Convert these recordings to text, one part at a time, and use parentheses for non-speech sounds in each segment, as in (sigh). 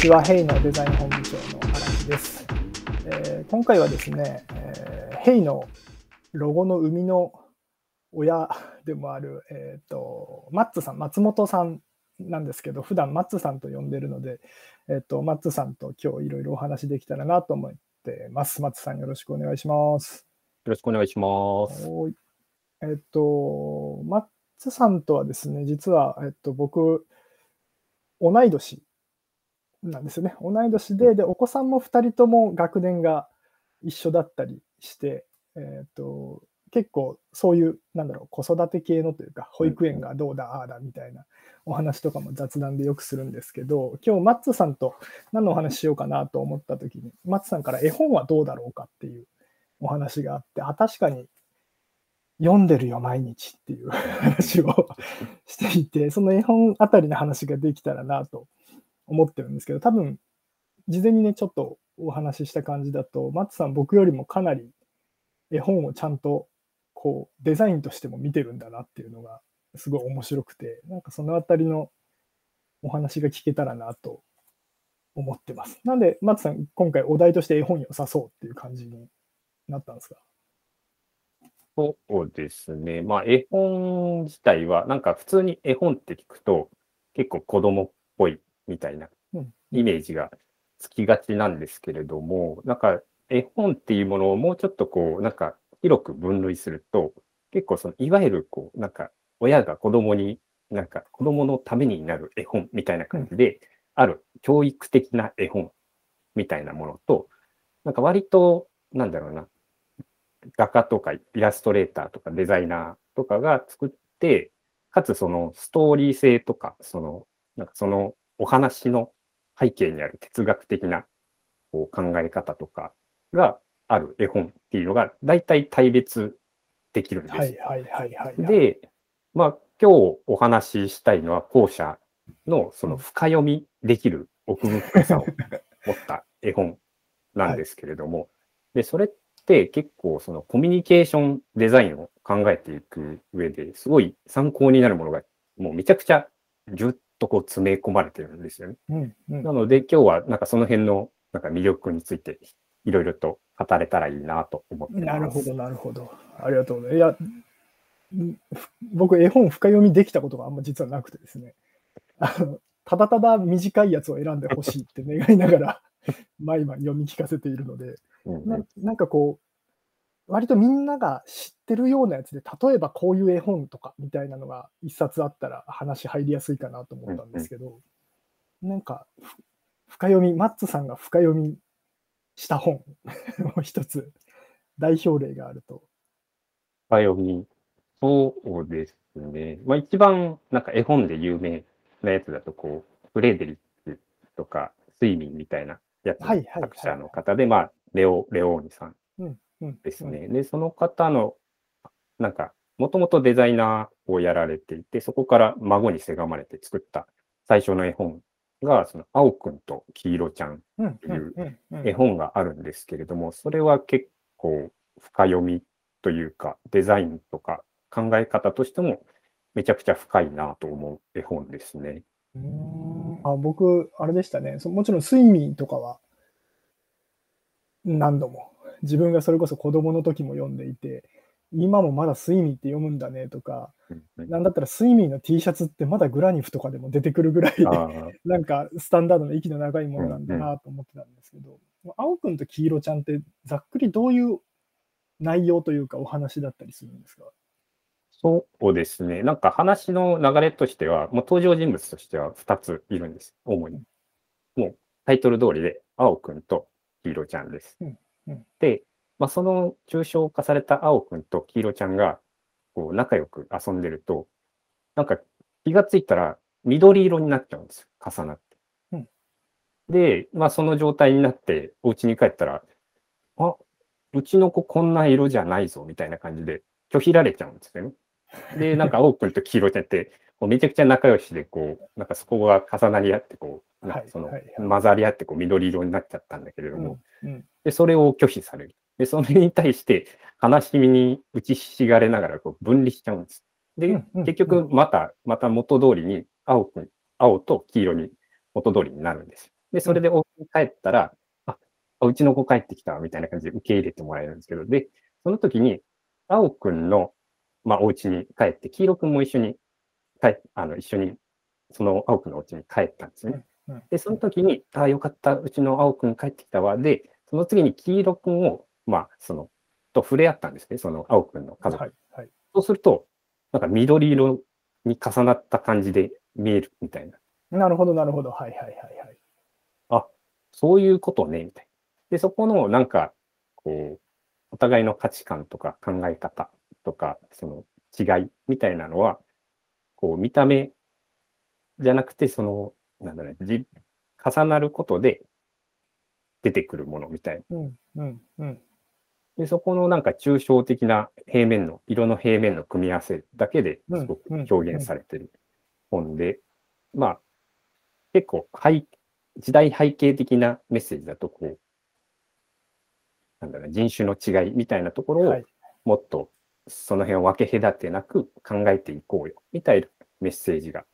ちは、ヘイのデザイン本部長の荒木です。えー今回はですね、えーヘイのロゴの生みの親でもある、えー、とマッツさん、松本さんなんですけど、普段マッツさんと呼んでるので、えー、とマッツさんと今日いろいろお話できたらなと思ってます。マッツさん、よろしくお願いします。よろしくお願いします。えっと、マッツさんとはですね、実は、えっと、僕、同い年なんですよね。同い年で、で、お子さんも2人とも学年が一緒だったりして、えっと、結構そういう、なんだろう、子育て系のというか、保育園がどうだ、ああだみたいなお話とかも雑談でよくするんですけど、今日マッツさんと何のお話しようかなと思った時に、マッツさんから絵本はどうだろうかっていうお話があって、あ、確かに読んでるよ、毎日っていう話を (laughs) していて、その絵本あたりの話ができたらなと思ってるんですけど、多分、事前にね、ちょっとお話しした感じだと、マッツさん、僕よりもかなり絵本をちゃんとこうデザインとしても見てるんだなっていうのがすごい面白くて、なんかそのあたりのお話が聞けたらなと思ってます。なんで、マッツさん、今回お題として絵本良さそうっていう感じになったんですか？そうですね。まあ、絵本自体は、なんか普通に絵本って聞くと、結構子供っぽいみたいなうん。イメージがつきがちなんですけれども、なんか絵本っていうものをもうちょっとこう、なんか広く分類すると、結構その、いわゆるこう、なんか親が子供に、なんか子供のためになる絵本みたいな感じで、ある教育的な絵本みたいなものと、なんか割と、なんだろうな、画家とかイラストレーターとかデザイナーとかが作って、かつそのストーリー性とか、その、なんかそのお話の背景にある哲学的なこう考え方とかがある絵本っていうのが大体対別できるんです。はいはいはいはい。で、まあ今日お話ししたいのは後者のその深読みできる奥深さを持った絵本なんですけれども、で、それって結構そのコミュニケーションデザインを考えていく上ですごい参考になるものがもうめちゃくちゃぎゅっとこう詰め込まれてるんですよね。うんうんなので今日はなんかその辺のなんか魅力についていろいろと語れたらいいなと思ってます。なるほど、なるほど。ありがとうございます。いや、ん僕、絵本深読みできたことがあんま実はなくてですね。あのただただ短いやつを選んでほしいって願いながら、(laughs) 毎晩読み聞かせているので、うななんかこう、割とみんなが知ってるようなやつで、例えばこういう絵本とかみたいなのが一冊あったら話入りやすいかなと思ったんですけど、なんか、ふ深読み、マッツさんが深読みした本 (laughs) を一つ代表例があると。深読み。そうですね。まあ一番なんか絵本で有名なやつだとこう、フレーデリックとか睡眠みたいなやつのはいはいはい作者の方で、まあレオ、レオーニさんうんうんですね。で、その方の、なんか、もともとデザイナーをやられていて、そこから孫にせがまれて作った最初の絵本が、その、青くんと黄色ちゃんうんていう絵本があるんですけれども、それは結構深読みというか、デザインとか考え方としてもめちゃくちゃ深いなと思う絵本ですね。うーんあ僕、あれでしたねそ。もちろん睡眠とかは何度も。自分がそれこそ子供の時も読んでいて、今もまだ睡眠って読むんだねとか、なんだったら睡眠の T シャツってまだグラニフとかでも出てくるぐらい、(laughs) なんかスタンダードな息の長いものなんだなと思ってたんですけど、青くんと黄色ちゃんってざっくりどういう内容というかお話だったりするんですか？そうですね。なんか話の流れとしては、もう登場人物としては2ついるんです。主に。もうタイトル通りで、青くんと黄色ちゃんです。うんうんで、まあ、その抽象化された青くんと黄色ちゃんが、こう仲良く遊んでると、なんか気がついたら緑色になっちゃうんですよ。重なって。うんで、まあその状態になって、お家に帰ったら、あ、うちの子こんな色じゃないぞ、みたいな感じで拒否られちゃうんですよね。で、なんか青くんと黄色ちゃんって、こうめちゃくちゃ仲良しで、こう、なんかそこが重なり合って、こう、なんかその混ざり合ってこう緑色になっちゃったんだけれども、うんで、それを拒否される。で、それに対して悲しみに打ちひしがれながらこう分離しちゃうんです。で、結局また、また元通りに青く、青と黄色に元通りになるんです。で、それでお家に帰ったら、あ、あうちの子帰ってきたみたいな感じで受け入れてもらえるんですけど、で、その時に、青くんの、まあ、お家に帰って、黄色くんも一緒に帰あの、一緒に、その青くんのお家に帰ったんですね。うんで、その時に、ああ、よかった、うちの青くん帰ってきたわ。で、その次に黄色くんを、まあ、その、と触れ合ったんですね、その青くんの家族。はい。はい。そうすると、なんか緑色に重なった感じで見えるみたいな。なるほど、なるほど。はいはいはいはい。あ、そういうことね、みたいな。で、そこのなんか、こう、お互いの価値観とか考え方とか、その違いみたいなのは、こう、見た目じゃなくて、その、なんだろう重なることで出てくるものみたいな。うん、うん、うん。で、そこのなんか抽象的な平面の、色の平面の組み合わせだけですごく表現されてる本で、まあ、結構背、時代背景的なメッセージだと、こう、なんだろう、人種の違いみたいなところをはい。もっとその辺を分け隔てなく考えていこうよ、みたいなメッセージが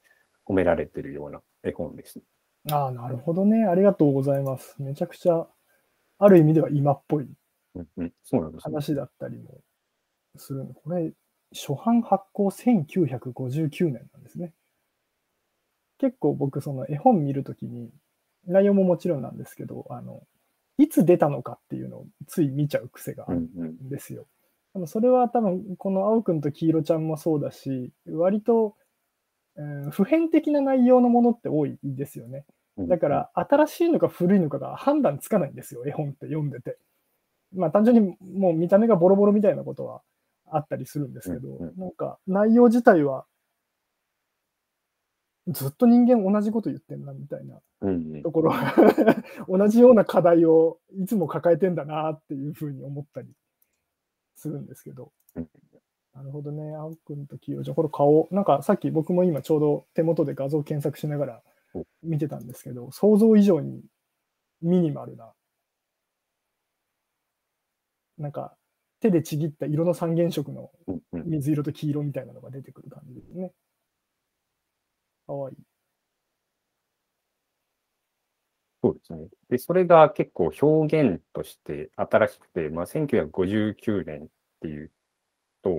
込められてるような絵本です。ああ、なるほどね。ありがとうございます。めちゃくちゃ、ある意味では今っぽい。話だったりもするの。これ、初版発行1959年なんですね。結構僕、その絵本見るときに、内容ももちろんなんですけど、あの、いつ出たのかっていうのをつい見ちゃう癖があるんですよ。でもそれは多分、この青くんと黄色ちゃんもそうだし、割と、えー普遍的な内容のものって多いですよね。うんだから、新しいのか古いのかが判断つかないんですよ、絵本って読んでて。まあ、単純にもう見た目がボロボロみたいなことはあったりするんですけど、うんうんなんか内容自体は、ずっと人間同じこと言ってんなみたいなうんうんところ、(laughs) 同じような課題をいつも抱えてんだなっていうふうに思ったりするんですけどうん。なるほどね、青くんと清ちゃん、これ顔、なんかさっき僕も今ちょうど手元で画像検索しながらお見てたんですけど、想像以上にミニマルな、なんか手でちぎった色の三原色の水色と黄色みたいなのが出てくる感じですね。かわいい。そうですね。で、それが結構表現として新しくて、まあ、1959年っていうと、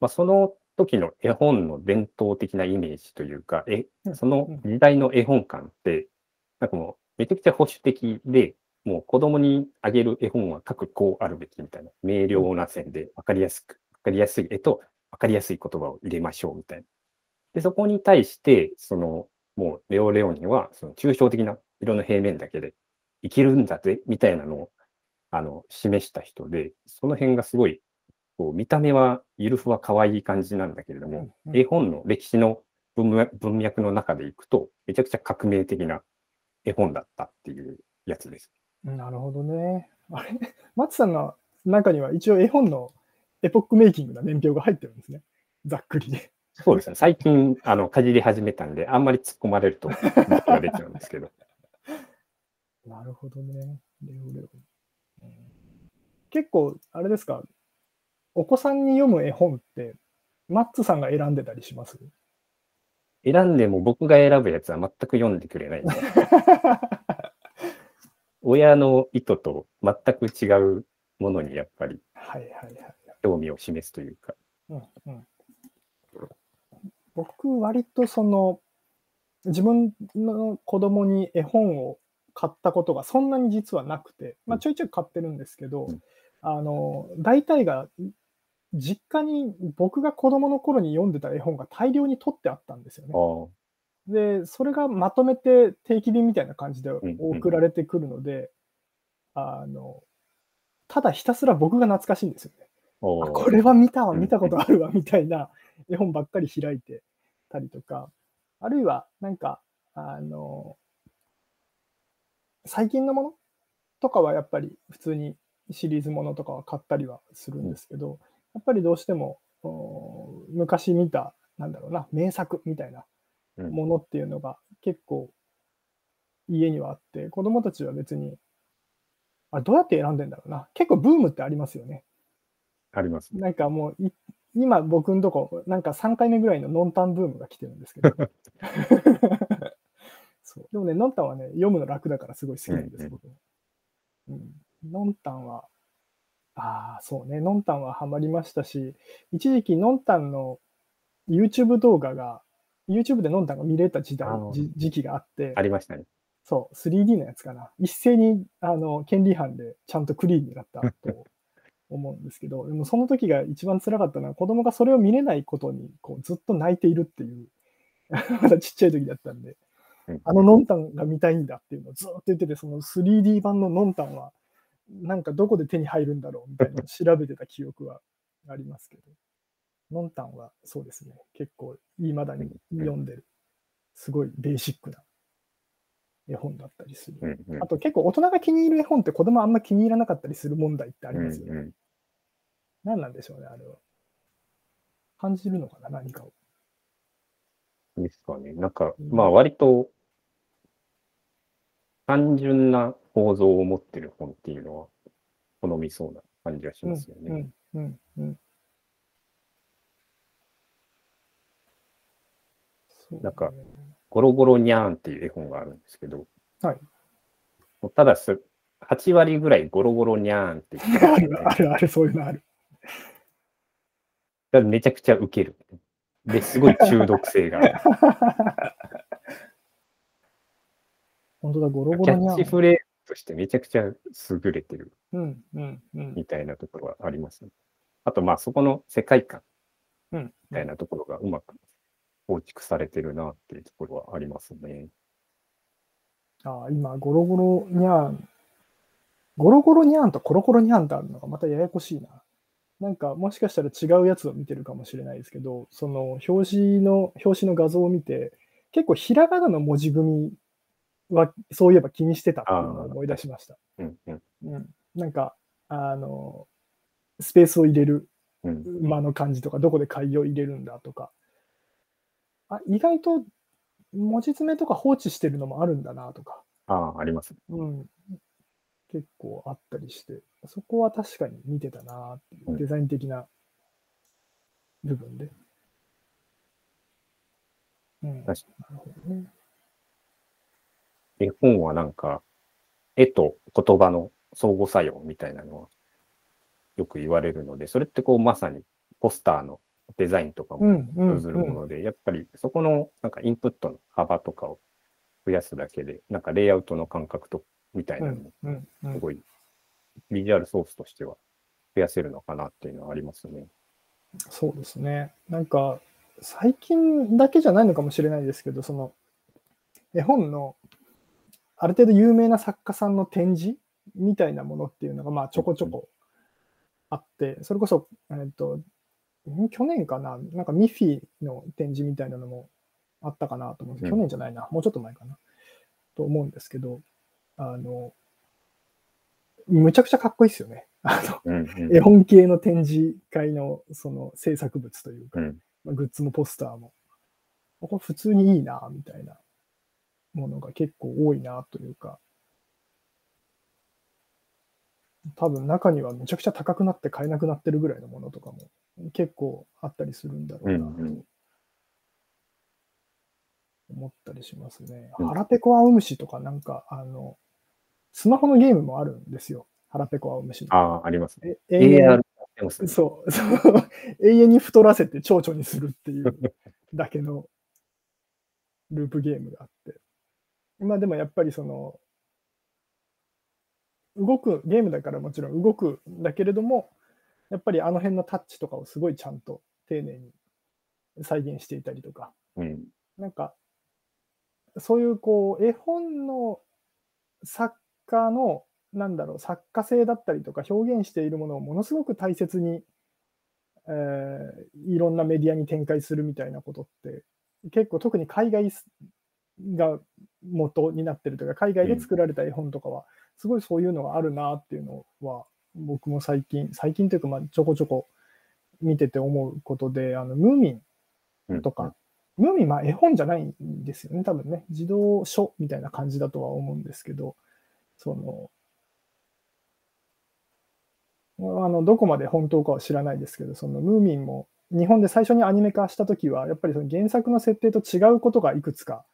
まあ、その時の絵本の伝統的なイメージというか、えうんその時代の絵本館って、なんかもうめちゃくちゃ保守的で、もう子供にあげる絵本は各こうあるべきみたいな、明瞭な線で分かりやすく、分かりやすい絵と分かりやすい言葉を入れましょうみたいな。で、そこに対して、その、もうレオレオには、その抽象的な色の平面だけで生きるんだぜ、みたいなのを、あの、示した人で、その辺がすごい、こう、見た目は、ゆるふわ可愛い感じなんだけれども、うん絵本の歴史の文脈の中でいくと、めちゃくちゃ革命的な絵本だったっていうやつです。なるほどね。あれ、松さんの中には一応絵本のエポックメイキングな年表が入ってるんですね。ざっくりで。そうですね。最近、あの、かじり始めたんで、あんまり突っ込まれると、僕が出ちゃうんですけど。なるほどね。レオレオ。うん結構、あれですか、お子さんに読む絵本って、マッツさんが選んでたりします？選んでも僕が選ぶやつは全く読んでくれない。(laughs) 親の意図と全く違うものにやっぱり。興味を示すというか。うんうん、僕、割とその、自分の子供に絵本を買ったことがそんなに実はなくて、まあ、ちょいちょい買ってるんですけど、うん。あの大体が実家に僕が子供の頃に読んでた絵本が大量に取ってあったんですよね。あで、それがまとめて定期便みたいな感じでんうん。送られてくるので、あの、ただひたすら僕が懐かしいんですよね。これは見たわ、うん。見たことあるわ、みたいな絵本ばっかり開いてたりとか、あるいは、なんか、あの、最近のものとかはやっぱり普通にシリーズものとかは買ったりはするんですけど、やっぱりどうしても、お昔見た、なんだろうな、名作みたいなうんものっていうのが結構家にはあって、子供たちは別に、あどうやって選んでんだろうな。結構ブームってありますよね。ありますね。なんかもうい、今僕のとこ、なんか3回目ぐらいのノンタンブームが来てるんですけど、(laughs) そそうでもね、ノンタンはね、読むの楽だからすごい好きなんです、うんうん僕も。うん。ノンタンは、ああ、そうね、ノンタンはハマりましたし、一時期ノンタンの YouTube 動画が、YouTube でノンタンが見れた時代時期があって、ありましたね。そう、3D のやつかな。一斉に、あの、権利違反でちゃんとクリーンになったと (laughs) 思うんですけど、でもその時が一番辛かったのは、子供がそれを見れないことに、こう、ずっと泣いているっていう、(laughs) まだちっちゃい時だったんで、うんあのノンタンが見たいんだっていうのをずっと言ってて、その 3D 版のノンタンは、なんかどこで手に入るんだろうみたいな調べてた記憶はありますけど、ノンタンはそうですね、結構、いまだに読んでる、すごいベーシックな絵本だったりする。あと結構大人が気に入る絵本って子供あんま気に入らなかったりする問題ってありますよね。何なんでしょうね、あれは。感じるのかな、何かを。ですかね。なんか、うんまあ割と単純な構造を持ってる本っていうのは好みそうな感じがしますよね。なんかゴロゴロニャーンっていう絵本があるんですけど、はい。ただす8割ぐらいゴロゴロニャーンってってある、ある、ある、そういうのある。めちゃくちゃウケる。で、すごい中毒性がある。本当だ、ゴロゴキロにゃん。ャッチフレーズとしてめちゃくちゃ優れてる。みたいなところはありますね。あと、まあそこの世界観うん、みたいなところがうまく構築されてるなっていうところはありますね。ああ、今、ゴロゴロにゃん。ゴロゴロにゃんとコロコロにゃんってあるのがまたややこしいな。なんか、もしかしたら違うやつを見てるかもしれないですけど、その表紙の、表紙の画像を見て、結構ひらがなの文字組みは、そういえば気にしてたっていうのを思い出しました。うんうんうん。なんか、あの、スペースを入れるうん間の感じとか、どこで開業入れるんだとか、あ、意外と文字詰めとか放置してるのもあるんだなとか、ああ、ありますね。うん、結構あったりして、そこは確かに見てたなっていうう、んデザイン的な部分で。うん、なる確ほどね。絵本はなんか、絵と言葉の相互作用みたいなのはよく言われるので、それってこうまさにポスターのデザインとかもうん、うん、通ずるもので、やっぱりそこのなんかインプットの幅とかを増やすだけで、なんかレイアウトの感覚とみたいなのもうん、うん、うん。すごいビジュアルソースとしては増やせるのかなっていうのはありますね。そうですね。なんか、最近だけじゃないのかもしれないですけど、その、絵本の、ある程度有名な作家さんの展示みたいなものっていうのが、まあ、ちょこちょこあって、それこそ、えっと、ん？去年かな、なんかミッフィーの展示みたいなのもあったかなと思うんです。うん。去年じゃないな、もうちょっと前かな、と思うんですけど、あの、むちゃくちゃかっこいいですよね。あの、うんうん。絵本系の展示会のその制作物というか、グッズもポスターも、ここ普通にいいな、みたいなものが結構多いな、というか、多分中にはめちゃくちゃ高くなって買えなくなってるぐらいのものとかも結構あったりするんだろうな、と思ったりしますね。うん腹ペコアオムシとかなんか、あの、スマホのゲームもあるんですよ。腹ペコアオムシの。ああ、ありますね。え永遠ね。そう、そ (laughs) う永遠に太らせて蝶々にするっていうだけのループゲームがあって。まあでもやっぱりその、動く、ゲームだからもちろん動くんだけれども、やっぱりあの辺のタッチとかをすごいちゃんと丁寧に再現していたりとか、うん。なんか、そういうこう、絵本の作家の、なんだろう、作家性だったりとか表現しているものをものすごく大切に、えーいろんなメディアに展開するみたいなことって、結構特に海外が元になってるというか、海外で作られた絵本とかは、すごいそういうのがあるなっていうのは、僕も最近、最近というか、まあちょこちょこ見てて思うことで、あの、ムーミンうんとか、ムーミン、まあ絵本じゃないんですよね、多分ね。児童書みたいな感じだとは思うんですけど、その、あのどこまで本当かは知らないですけど、そのムーミンも日本で最初にアニメ化したときは、やっぱりその原作の設定と違うことがいくつか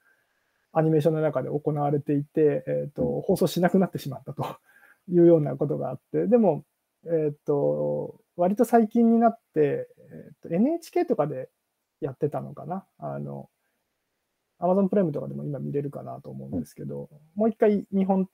アニメーションの中で行われていて、えーと、放送しなくなってしまったと。(laughs) いうようなことがあって、でも、えーと、割と最近になって、えーと、NHK とかでやってたのかな。あの Amazon プライムとかでも今見れるかなと思うんですけど、もう一回日本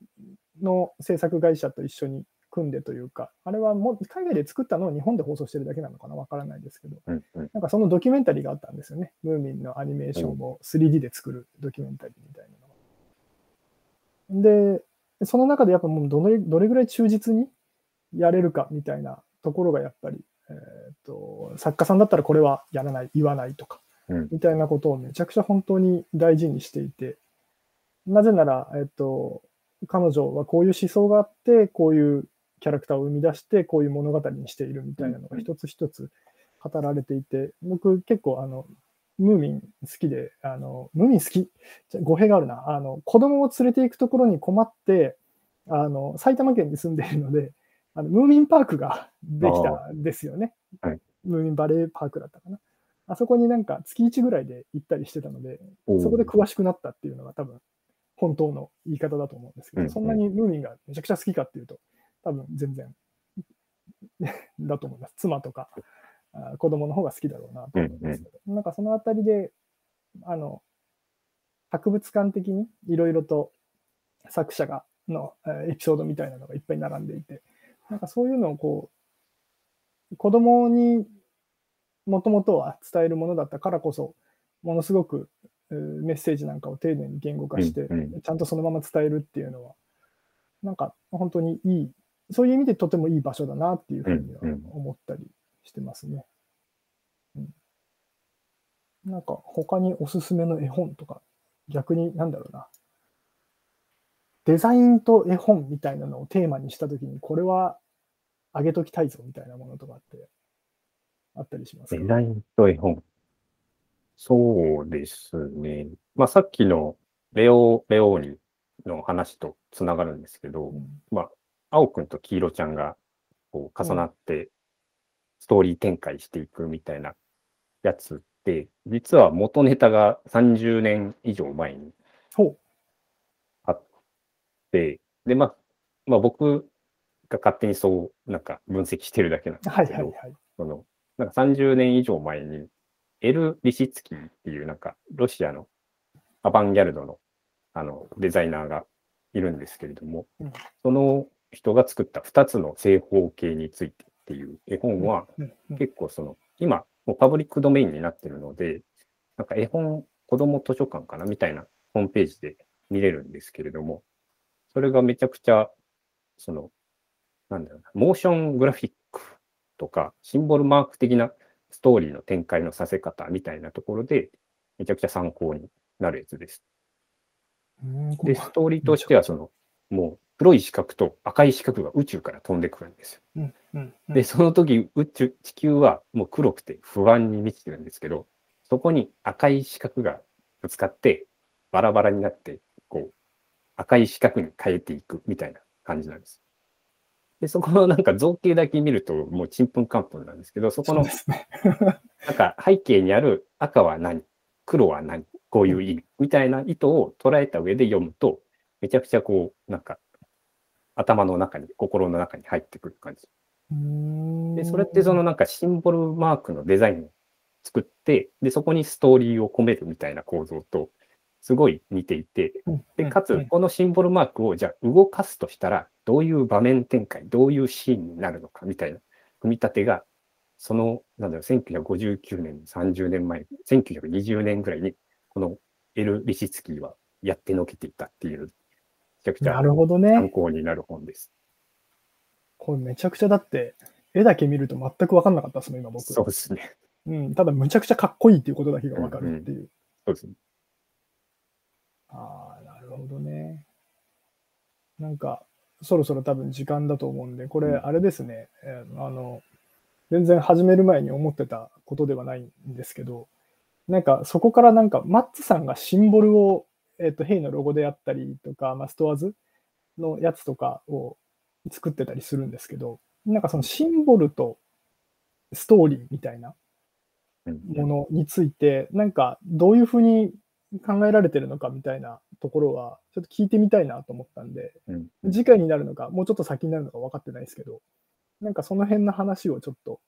の制作会社と一緒に組んでというか、あれはもう海外で作ったのを日本で放送してるだけなのかな、わからないですけど、うんうん、なんかそのドキュメンタリーがあったんですよね。ムーミンのアニメーションを 3D で作るドキュメンタリーみたいなの。で、その中でやっぱもうどれどれぐらい忠実にやれるかみたいなところがやっぱり、えーと、作家さんだったらこれはやらない、言わないとか、うん、みたいなことをめちゃくちゃ本当に大事にしていて、なぜなら、えっ、ー、と、彼女はこういう思想があって、こういうキャラクターを生み出して、こういう物語にしているみたいなのが一つ一つ語られていて、僕結構あの、ムーミン好きで、あの、ムーミン好き、語弊があるな、あの、子供を連れて行くところに困って、あの、埼玉県に住んでいるので、あのムーミンパークができたんですよね。はい、ムーミンバレーパークだったかな。あそこになんか月1ぐらいで行ったりしてたので、そこで詳しくなったっていうのが多分本当の言い方だと思うんですけど、そんなにムーミンがめちゃくちゃ好きかっていうと、多分全然 (laughs) だと思います。妻とか子供の方が好きだろうなと思いますけど、なんかそのあたりで、あの、博物館的にいろいろと作者がのエピソードみたいなのがいっぱい並んでいて、なんかそういうのをこう、子供にもともとは伝えるものだったからこそ、ものすごくメッセージなんかを丁寧に言語化して、ちゃんとそのまま伝えるっていうのは、なんか本当にいいそういう意味でとてもいい場所だなっていうふうには思ったりしてますね。うん、なんか他におすすめの絵本とか、逆になんだろうな。デザインと絵本みたいなのをテーマにしたときに、これはあげときたいぞみたいなものとかってあったりしますか？デザインと絵本。そうですね。まあさっきのレオ、レオーニの話とつながるんですけど、うん、まあ青くんと黄色ちゃんがこう重なってストーリー展開していくみたいなやつって、実は元ネタが30年以上前にあって、で、まあ、まあ僕が勝手にそうなんか分析してるだけなんですけど、はいはいはい、そのなんか30年以上前にエル・リシツキーっていうなんかロシアのアバンギャルドのあのデザイナーがいるんですけれども、うん、その人が作った2つの正方形についてっていう。絵本は、結構その、今、もうパブリックドメインになってるので、なんか絵本、子供図書館かな？みたいなホームページで見れるんですけれども、それがめちゃくちゃ、その、なんだろうな、モーショングラフィックとか、シンボルマーク的なストーリーの展開のさせ方みたいなところで、めちゃくちゃ参考になるやつです。で、ストーリーとしては、その、もう黒い四角と赤い四角が宇宙から飛んでくるんですよ。うんうんうん、で、その時宇宙、地球はもう黒くて不安に満ちてるんですけど、そこに赤い四角がぶつかって、バラバラになって、こう、赤い四角に変えていくみたいな感じなんです。で、そこのなんか造形だけ見ると、もうちんぷんかんぷんなんですけど、そこの、なんか背景にある赤は何黒は何こういう意味みたいな意図を捉えた上で読むと、めちゃくちゃこう、なんか頭の中に、心の中に入ってくる感じ。で、それってそのなんかシンボルマークのデザインを作って、で、そこにストーリーを込めるみたいな構造と、すごい似ていて、で、かつ、このシンボルマークをじゃあ動かすとしたら、どういう場面展開、どういうシーンになるのかみたいな組み立てが、その、なんだろう、1959年、30年前、1920年ぐらいに、このエル・リシツキーはやってのけていたっていうちゃくちゃ参考になる本です。これめちゃくちゃだって、絵だけ見ると全く分かんなかったですね、今僕。そうですね。うん、ただむちゃくちゃかっこいいっていうことだけが分かるっていう。うんうん、そうですね。ああ、なるほどね。なんか、そろそろ多分時間だと思うんで、これ、あれですね、うん、あの、全然始める前に思ってたことではないんですけど、なんかそこからなんかマッツさんがシンボルをえっ、ー、と、ヘイのロゴであったりとか、まあ、ストアーズのやつとかを作ってたりするんですけど、なんかそのシンボルとストーリーみたいなものについて、なんかどういうふうに考えられてるのかみたいなところは、ちょっと聞いてみたいなと思ったんで、うん。次回になるのか、もうちょっと先になるのか分かってないですけど、なんかその辺の話をちょっと、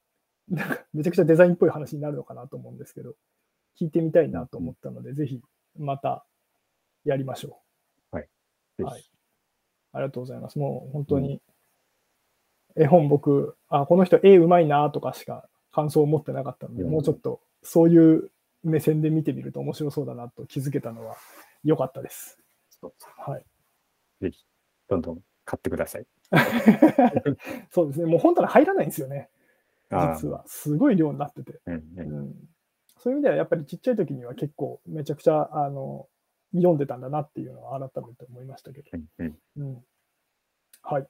なんかめちゃくちゃデザインっぽい話になるのかなと思うんですけど、聞いてみたいなと思ったので、ぜひまたやりましょぜう。はいひ。ありがとうございます。もう本当に、絵本僕、あ、この人絵うまいなとかしか感想を持ってなかったので、うんもうちょっとそういう目線で見てみると面白そうだなと気づけたのは良かったです。そうはい。ぜひ、どんどん買ってください。(laughs) そうですね。もう本棚入らないんですよね。実は。すごい量になってて。うんううんん、そういう意味ではやっぱりちっちゃい時には結構めちゃくちゃあの読んでたんだなっていうのは改めて思いましたけど。うんはい。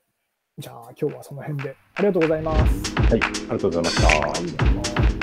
じゃあ今日はその辺でありがとうございます。はい、ありがとうございました。はい